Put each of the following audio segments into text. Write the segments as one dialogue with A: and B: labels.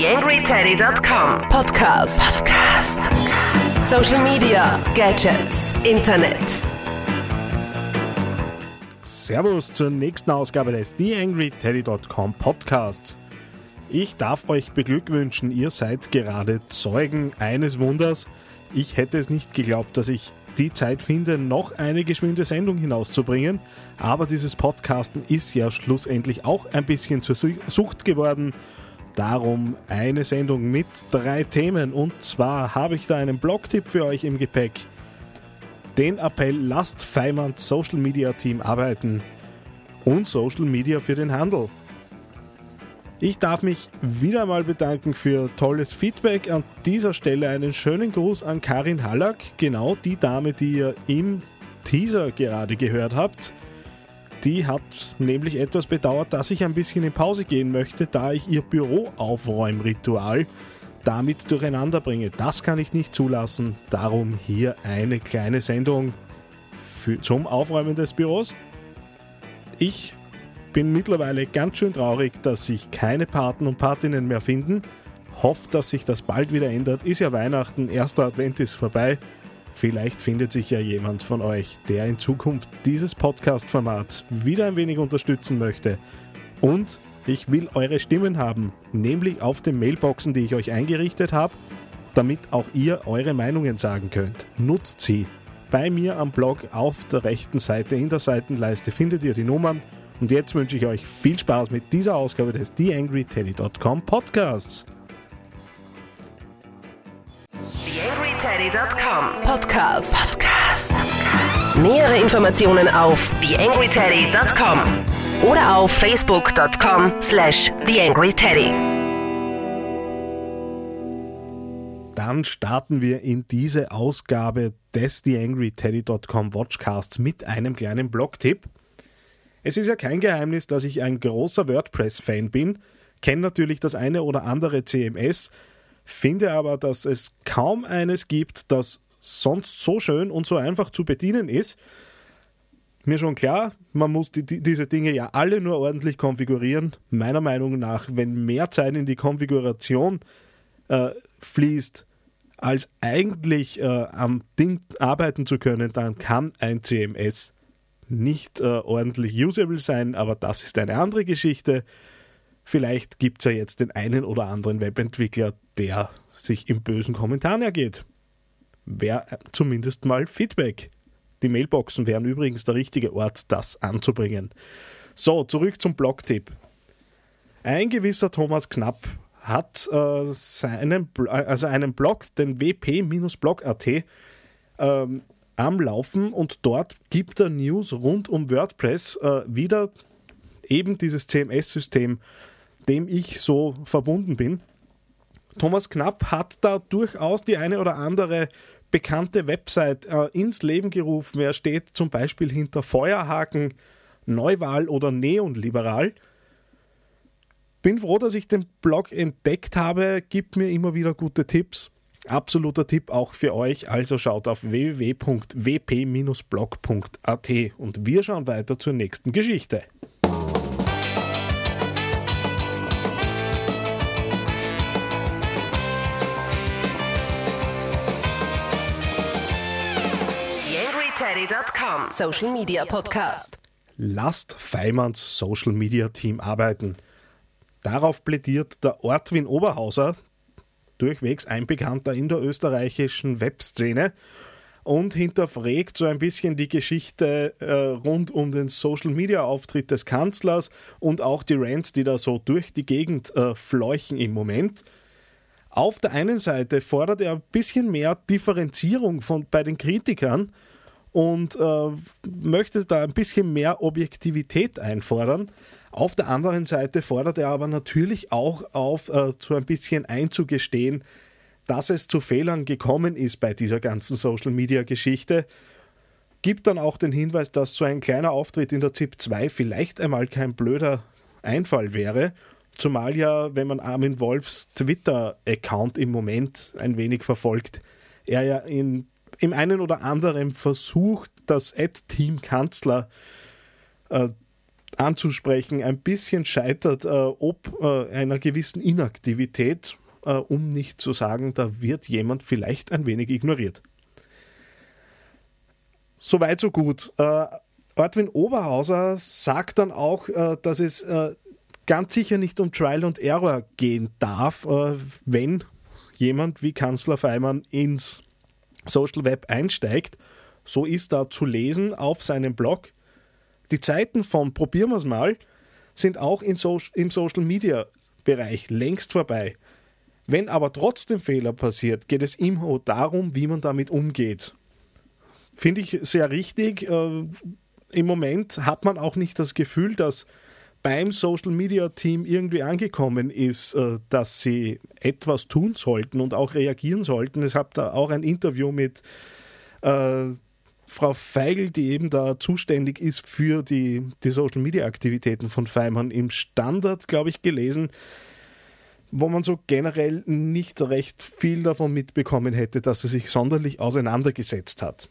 A: TheAngryTeddy.com Podcast. Podcast. Social Media, Gadgets, Internet.
B: Servus zur nächsten Ausgabe des TheAngryTeddy.com Podcasts. Ich darf euch beglückwünschen, ihr seid gerade Zeugen eines Wunders. Ich hätte es nicht geglaubt, dass ich die Zeit finde, noch eine geschwinde Sendung hinauszubringen. Aber dieses Podcasten ist ja schlussendlich auch ein bisschen zur Sucht geworden. Darum eine Sendung mit drei Themen. Und zwar habe ich da einen Blogtipp für euch im Gepäck. Den Appell, lasst Feimanns Social Media Team arbeiten. Und Social Media für den Handel. Ich darf mich wieder mal bedanken für tolles Feedback. An dieser Stelle einen schönen Gruß an Karin Hallack, genau die Dame, die ihr im Teaser gerade gehört habt. Die hat nämlich etwas bedauert, dass ich ein bisschen in Pause gehen möchte, da ich ihr Büroaufräumritual damit durcheinander bringe. Das kann ich nicht zulassen. Darum hier eine kleine Sendung für, zum Aufräumen des Büros. Ich bin mittlerweile ganz schön traurig, dass sich keine Paten und Patinnen mehr finden. Hofft, dass sich das bald wieder ändert. Ist ja Weihnachten, erster Advent ist vorbei. Vielleicht findet sich ja jemand von euch, der in Zukunft dieses Podcast-Format wieder ein wenig unterstützen möchte. Und ich will eure Stimmen haben, nämlich auf den Mailboxen, die ich euch eingerichtet habe, damit auch ihr eure Meinungen sagen könnt. Nutzt sie. Bei mir am Blog auf der rechten Seite in der Seitenleiste findet ihr die Nummern und jetzt wünsche ich euch viel Spaß mit dieser Ausgabe des TheAngryTeddy.com Podcasts.
A: TheAngryTeddy.com Podcast. Podcast. Nähere Informationen auf TheAngryTeddy.com oder auf Facebook.com slash TheAngryTeddy.
B: Dann starten wir in diese Ausgabe des TheAngryTeddy.com Watchcasts mit einem kleinen Blog-Tipp. Es ist ja kein Geheimnis, dass ich ein großer WordPress-Fan bin, kenne natürlich das eine oder andere CMS, finde aber, dass es kaum eines gibt, das sonst so schön und so einfach zu bedienen ist. Mir schon klar, man muss die, diese Dinge ja alle nur ordentlich konfigurieren. Meiner Meinung nach, wenn mehr Zeit in die Konfiguration äh, fließt, als eigentlich äh, am Ding arbeiten zu können, dann kann ein CMS nicht äh, ordentlich usable sein, aber das ist eine andere Geschichte. Vielleicht gibt es ja jetzt den einen oder anderen Webentwickler, der sich im bösen Kommentaren ergeht. Wäre zumindest mal Feedback. Die Mailboxen wären übrigens der richtige Ort, das anzubringen. So, zurück zum Blogtipp. Ein gewisser Thomas Knapp hat äh, seinen, also einen Blog, den wp-blog.at, ähm, am Laufen und dort gibt er News rund um WordPress äh, wieder eben dieses CMS-System, dem ich so verbunden bin. Thomas Knapp hat da durchaus die eine oder andere bekannte Website äh, ins Leben gerufen. Er steht zum Beispiel hinter Feuerhaken, Neuwahl oder Neonliberal. Bin froh, dass ich den Blog entdeckt habe, gibt mir immer wieder gute Tipps. Absoluter Tipp auch für euch, also schaut auf www.wp-blog.at und wir schauen weiter zur nächsten Geschichte.
A: TheAngryTeddy.com Social Media Podcast.
B: Lasst Feimanns Social Media Team arbeiten. Darauf plädiert der Ortwin Oberhauser, durchwegs ein Bekannter in der österreichischen Webszene und hinterfragt so ein bisschen die Geschichte äh, rund um den Social Media Auftritt des Kanzlers und auch die Rants, die da so durch die Gegend äh, fleuchen im Moment. Auf der einen Seite fordert er ein bisschen mehr Differenzierung von, bei den Kritikern und äh, möchte da ein bisschen mehr Objektivität einfordern. Auf der anderen Seite fordert er aber natürlich auch auf, äh, zu ein bisschen einzugestehen, dass es zu Fehlern gekommen ist bei dieser ganzen Social-Media-Geschichte. Gibt dann auch den Hinweis, dass so ein kleiner Auftritt in der ZIP 2 vielleicht einmal kein blöder Einfall wäre. Zumal ja, wenn man Armin Wolfs Twitter-Account im Moment ein wenig verfolgt, er ja in, im einen oder anderen versucht, das Ad-Team Kanzler äh, anzusprechen, ein bisschen scheitert, äh, ob äh, einer gewissen Inaktivität, äh, um nicht zu sagen, da wird jemand vielleicht ein wenig ignoriert. Soweit, so gut. Äh, Ortwin Oberhauser sagt dann auch, äh, dass es ganz sicher nicht um Trial and Error gehen darf, wenn jemand wie Kanzler Feimann ins Social Web einsteigt. So ist da zu lesen auf seinem Blog. Die Zeiten von probieren wir es mal sind auch so im Social Media Bereich längst vorbei. Wenn aber trotzdem Fehler passiert, geht es immer darum, wie man damit umgeht. Finde ich sehr richtig. Äh, Im Moment hat man auch nicht das Gefühl, dass beim Social Media Team irgendwie angekommen ist, äh, dass sie etwas tun sollten und auch reagieren sollten. Ich habe da auch ein Interview mit äh, Frau Feigl, die eben da zuständig ist für die, die Social Media Aktivitäten von Feimann im Standard, glaube ich, gelesen, wo man so generell nicht recht viel davon mitbekommen hätte, dass er sich sonderlich auseinandergesetzt hat.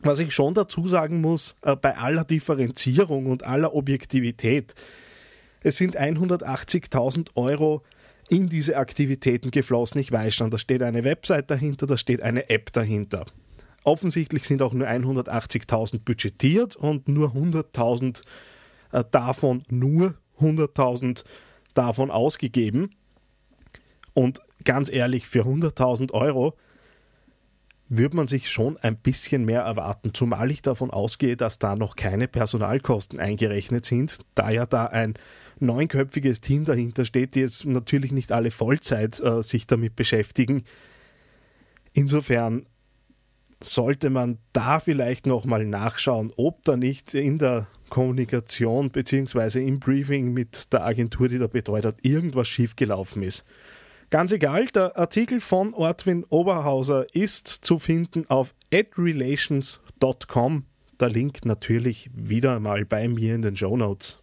B: Was ich schon dazu sagen muss, äh, bei aller Differenzierung und aller Objektivität, es sind 180.000 Euro in diese Aktivitäten geflossen. Ich weiß schon, da steht eine Website dahinter, da steht eine App dahinter. Offensichtlich sind auch nur 180.000 budgetiert und nur 100.000 äh, davon, nur 100.000 davon ausgegeben. Und ganz ehrlich, für 100.000 Euro würde man sich schon ein bisschen mehr erwarten, zumal ich davon ausgehe, dass da noch keine Personalkosten eingerechnet sind, da ja da ein neunköpfiges Team dahinter steht, die jetzt natürlich nicht alle Vollzeit äh, sich damit beschäftigen. Insofern sollte man da vielleicht nochmal nachschauen, ob da nicht in der Kommunikation bzw. im Briefing mit der Agentur, die da betreut hat, irgendwas schiefgelaufen ist. Ganz egal, der Artikel von Ortwin Oberhauser ist zu finden auf adrelations.com. Der Link natürlich wieder mal bei mir in den Show Notes.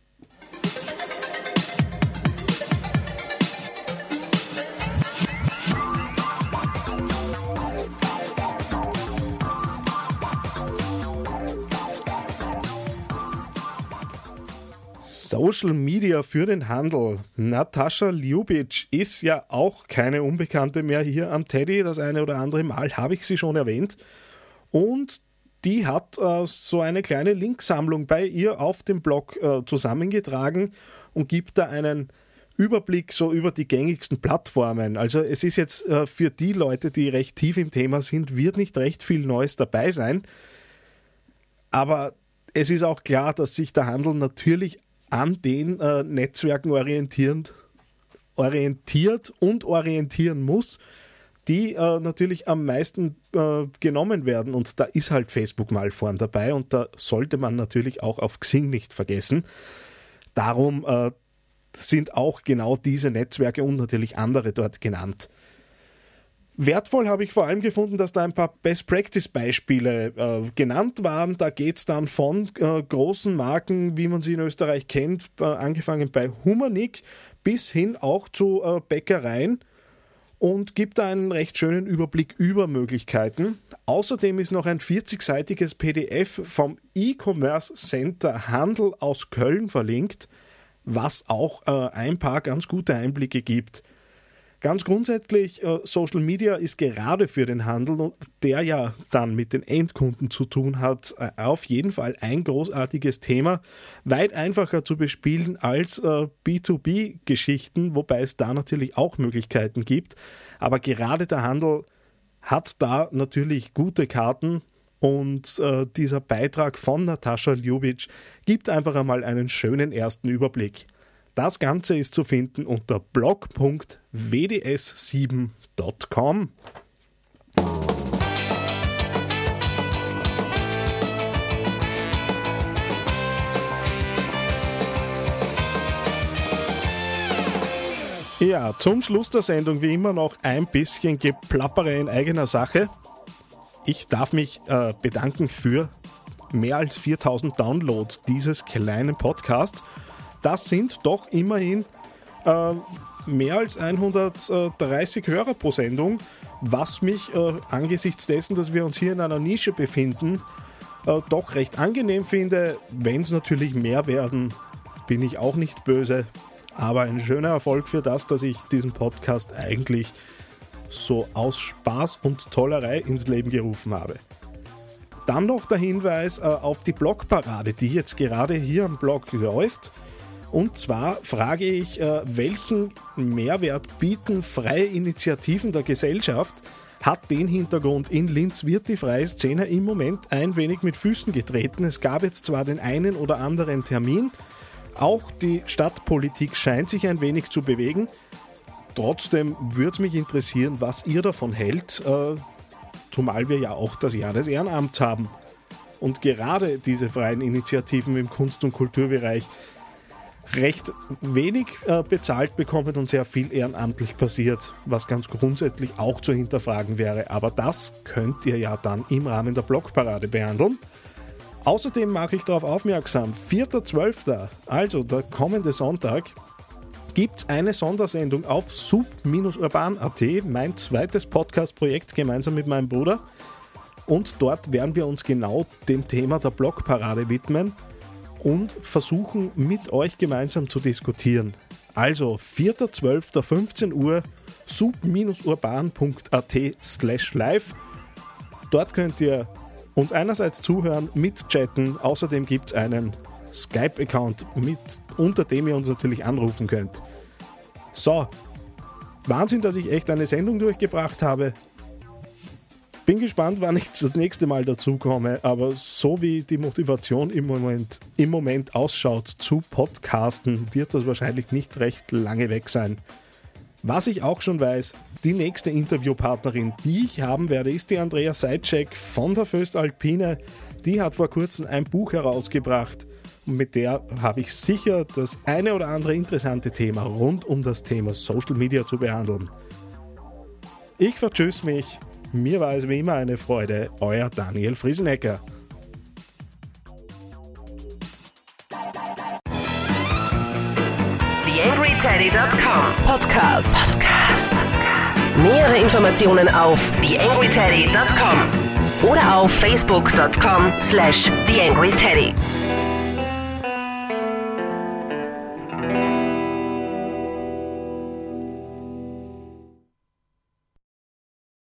B: Social Media für den Handel. Natascha Ljubic ist ja auch keine Unbekannte mehr hier am Teddy. Das eine oder andere Mal habe ich sie schon erwähnt. Und die hat äh, so eine kleine Linksammlung bei ihr auf dem Blog äh, zusammengetragen und gibt da einen Überblick so über die gängigsten Plattformen. Also es ist jetzt äh, für die Leute, die recht tief im Thema sind, wird nicht recht viel Neues dabei sein. Aber es ist auch klar, dass sich der Handel natürlich an den äh, Netzwerken orientierend, orientiert und orientieren muss, die äh, natürlich am meisten äh, genommen werden. Und da ist halt Facebook mal vorn dabei und da sollte man natürlich auch auf Xing nicht vergessen. Darum äh, sind auch genau diese Netzwerke und natürlich andere dort genannt. Wertvoll habe ich vor allem gefunden, dass da ein paar Best-Practice-Beispiele äh, genannt waren. Da geht es dann von äh, großen Marken, wie man sie in Österreich kennt, äh, angefangen bei Humanik bis hin auch zu äh, Bäckereien und gibt da einen recht schönen Überblick über Möglichkeiten. Außerdem ist noch ein 40-seitiges PDF vom E-Commerce Center Handel aus Köln verlinkt, was auch äh, ein paar ganz gute Einblicke gibt. Ganz grundsätzlich, äh, Social Media ist gerade für den Handel, der ja dann mit den Endkunden zu tun hat, äh, auf jeden Fall ein großartiges Thema. Weit einfacher zu bespielen als äh, B2B-Geschichten, wobei es da natürlich auch Möglichkeiten gibt. Aber gerade der Handel hat da natürlich gute Karten und äh, dieser Beitrag von Natascha Ljubic gibt einfach einmal einen schönen ersten Überblick. Das Ganze ist zu finden unter blog.wds7.com. Ja, zum Schluss der Sendung wie immer noch ein bisschen Geplappere in eigener Sache. Ich darf mich äh, bedanken für mehr als 4000 Downloads dieses kleinen Podcasts das sind doch immerhin äh, mehr als 130 Hörer pro Sendung, was mich äh, angesichts dessen, dass wir uns hier in einer Nische befinden, äh, doch recht angenehm finde. Wenn es natürlich mehr werden, bin ich auch nicht böse. Aber ein schöner Erfolg für das, dass ich diesen Podcast eigentlich so aus Spaß und Tollerei ins Leben gerufen habe. Dann noch der Hinweis äh, auf die Blogparade, die jetzt gerade hier am Blog läuft. Und zwar frage ich, äh, welchen Mehrwert bieten freie Initiativen der Gesellschaft? Hat den Hintergrund, in Linz wird die freie Szene im Moment ein wenig mit Füßen getreten. Es gab jetzt zwar den einen oder anderen Termin, auch die Stadtpolitik scheint sich ein wenig zu bewegen. Trotzdem würde es mich interessieren, was ihr davon hält, äh, zumal wir ja auch das Jahr des Ehrenamts haben. Und gerade diese freien Initiativen im Kunst- und Kulturbereich recht wenig äh, bezahlt bekommen und sehr viel ehrenamtlich passiert, was ganz grundsätzlich auch zu hinterfragen wäre. Aber das könnt ihr ja dann im Rahmen der Blogparade behandeln. Außerdem mache ich darauf aufmerksam, 4.12., also der kommende Sonntag, gibt es eine Sondersendung auf sub-urban.at, mein zweites Podcast-Projekt gemeinsam mit meinem Bruder. Und dort werden wir uns genau dem Thema der Blogparade widmen und versuchen mit euch gemeinsam zu diskutieren. Also 4.12.15 Uhr sub-urban.at slash live. Dort könnt ihr uns einerseits zuhören, mitchatten. Außerdem gibt es einen Skype-Account, unter dem ihr uns natürlich anrufen könnt. So, Wahnsinn, dass ich echt eine Sendung durchgebracht habe. Bin gespannt, wann ich das nächste Mal dazu komme, aber so wie die Motivation im Moment, im Moment ausschaut zu Podcasten, wird das wahrscheinlich nicht recht lange weg sein. Was ich auch schon weiß, die nächste Interviewpartnerin, die ich haben werde, ist die Andrea Seitschek von der Föstalpine. Die hat vor kurzem ein Buch herausgebracht und mit der habe ich sicher das eine oder andere interessante Thema rund um das Thema Social Media zu behandeln. Ich vertschüss mich. Mir war es wie immer eine Freude. Euer Daniel Friesenecker.
A: TheAngryTeddy.com Podcast. Podcast. Nähere Informationen auf TheAngryTeddy.com oder auf Facebook.com slash TheAngryTeddy.